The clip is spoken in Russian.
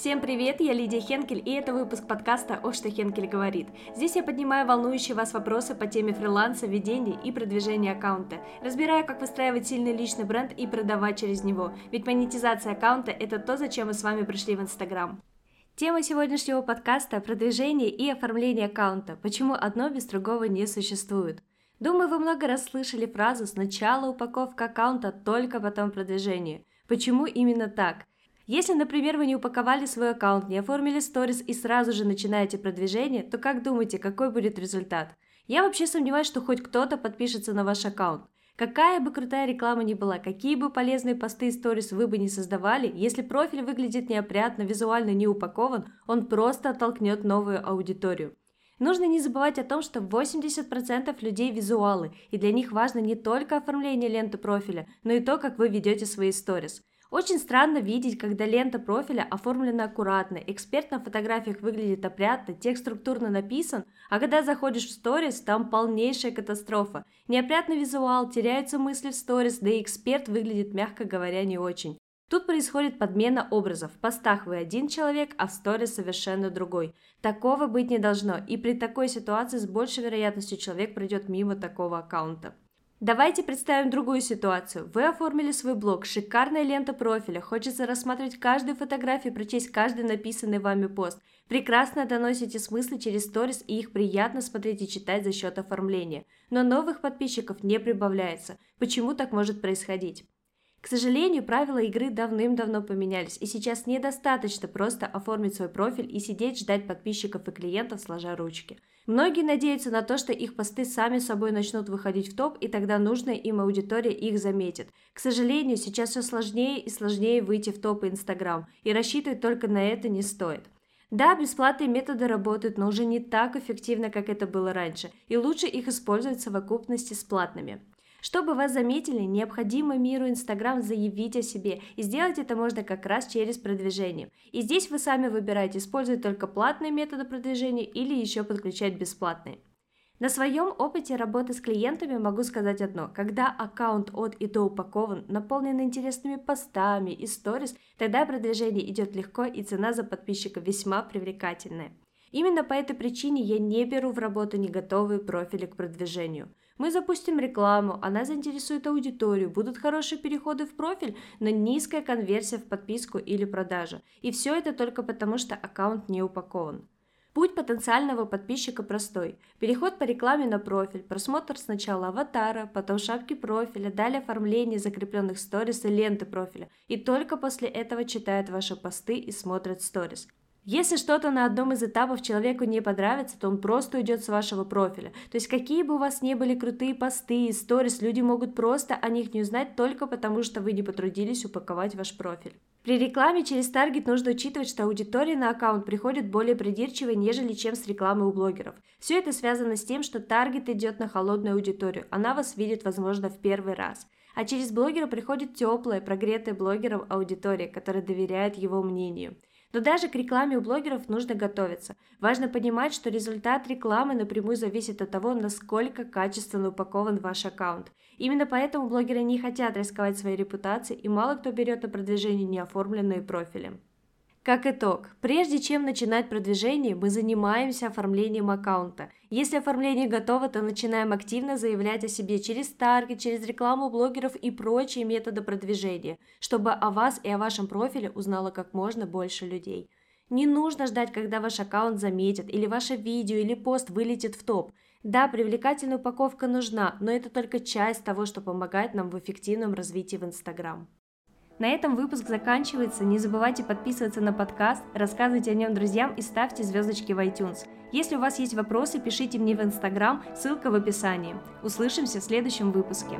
Всем привет, я Лидия Хенкель, и это выпуск подкаста «О, что Хенкель говорит». Здесь я поднимаю волнующие вас вопросы по теме фриланса, ведения и продвижения аккаунта. Разбираю, как выстраивать сильный личный бренд и продавать через него, ведь монетизация аккаунта – это то, зачем мы с вами пришли в Инстаграм. Тема сегодняшнего подкаста – продвижение и оформление аккаунта. Почему одно без другого не существует? Думаю, вы много раз слышали фразу «сначала упаковка аккаунта, только потом продвижение». Почему именно так? Если, например, вы не упаковали свой аккаунт, не оформили сторис и сразу же начинаете продвижение, то как думаете, какой будет результат? Я вообще сомневаюсь, что хоть кто-то подпишется на ваш аккаунт. Какая бы крутая реклама ни была, какие бы полезные посты и сторис вы бы не создавали, если профиль выглядит неопрятно, визуально не упакован, он просто оттолкнет новую аудиторию. Нужно не забывать о том, что 80% людей визуалы, и для них важно не только оформление ленты профиля, но и то, как вы ведете свои сторис. Очень странно видеть, когда лента профиля оформлена аккуратно, эксперт на фотографиях выглядит опрятно, текст структурно написан, а когда заходишь в сторис, там полнейшая катастрофа. Неопрятный визуал, теряются мысли в сторис, да и эксперт выглядит, мягко говоря, не очень. Тут происходит подмена образов. В постах вы один человек, а в сторис совершенно другой. Такого быть не должно, и при такой ситуации с большей вероятностью человек пройдет мимо такого аккаунта. Давайте представим другую ситуацию. Вы оформили свой блог, шикарная лента профиля, хочется рассматривать каждую фотографию, прочесть каждый написанный вами пост. Прекрасно доносите смыслы через сторис и их приятно смотреть и читать за счет оформления. Но новых подписчиков не прибавляется. Почему так может происходить? К сожалению, правила игры давным-давно поменялись, и сейчас недостаточно просто оформить свой профиль и сидеть ждать подписчиков и клиентов сложа ручки. Многие надеются на то, что их посты сами собой начнут выходить в топ, и тогда нужная им аудитория их заметит. К сожалению, сейчас все сложнее и сложнее выйти в топы Инстаграм, и рассчитывать только на это не стоит. Да, бесплатные методы работают, но уже не так эффективно, как это было раньше, и лучше их использовать в совокупности с платными. Чтобы вас заметили, необходимо миру Инстаграм заявить о себе, и сделать это можно как раз через продвижение. И здесь вы сами выбираете, использовать только платные методы продвижения или еще подключать бесплатные. На своем опыте работы с клиентами могу сказать одно. Когда аккаунт от и до упакован, наполнен интересными постами и сторис, тогда продвижение идет легко и цена за подписчика весьма привлекательная. Именно по этой причине я не беру в работу не готовые профили к продвижению. Мы запустим рекламу, она заинтересует аудиторию, будут хорошие переходы в профиль, но низкая конверсия в подписку или продажу. И все это только потому, что аккаунт не упакован. Путь потенциального подписчика простой. Переход по рекламе на профиль, просмотр сначала аватара, потом шапки профиля, далее оформление закрепленных сторис и ленты профиля. И только после этого читает ваши посты и смотрит сторис. Если что-то на одном из этапов человеку не понравится, то он просто уйдет с вашего профиля. То есть какие бы у вас ни были крутые посты сторис, люди могут просто о них не узнать только потому, что вы не потрудились упаковать ваш профиль. При рекламе через таргет нужно учитывать, что аудитория на аккаунт приходит более придирчивой, нежели чем с рекламой у блогеров. Все это связано с тем, что таргет идет на холодную аудиторию, она вас видит, возможно, в первый раз. А через блогера приходит теплая, прогретая блогером аудитория, которая доверяет его мнению. Но даже к рекламе у блогеров нужно готовиться. Важно понимать, что результат рекламы напрямую зависит от того, насколько качественно упакован ваш аккаунт. Именно поэтому блогеры не хотят рисковать своей репутацией, и мало кто берет на продвижение неоформленные профили. Как итог, прежде чем начинать продвижение, мы занимаемся оформлением аккаунта. Если оформление готово, то начинаем активно заявлять о себе через таргет, через рекламу блогеров и прочие методы продвижения, чтобы о вас и о вашем профиле узнало как можно больше людей. Не нужно ждать, когда ваш аккаунт заметят, или ваше видео или пост вылетит в топ. Да, привлекательная упаковка нужна, но это только часть того, что помогает нам в эффективном развитии в Инстаграм. На этом выпуск заканчивается. Не забывайте подписываться на подкаст, рассказывайте о нем друзьям и ставьте звездочки в iTunes. Если у вас есть вопросы, пишите мне в Instagram, ссылка в описании. Услышимся в следующем выпуске.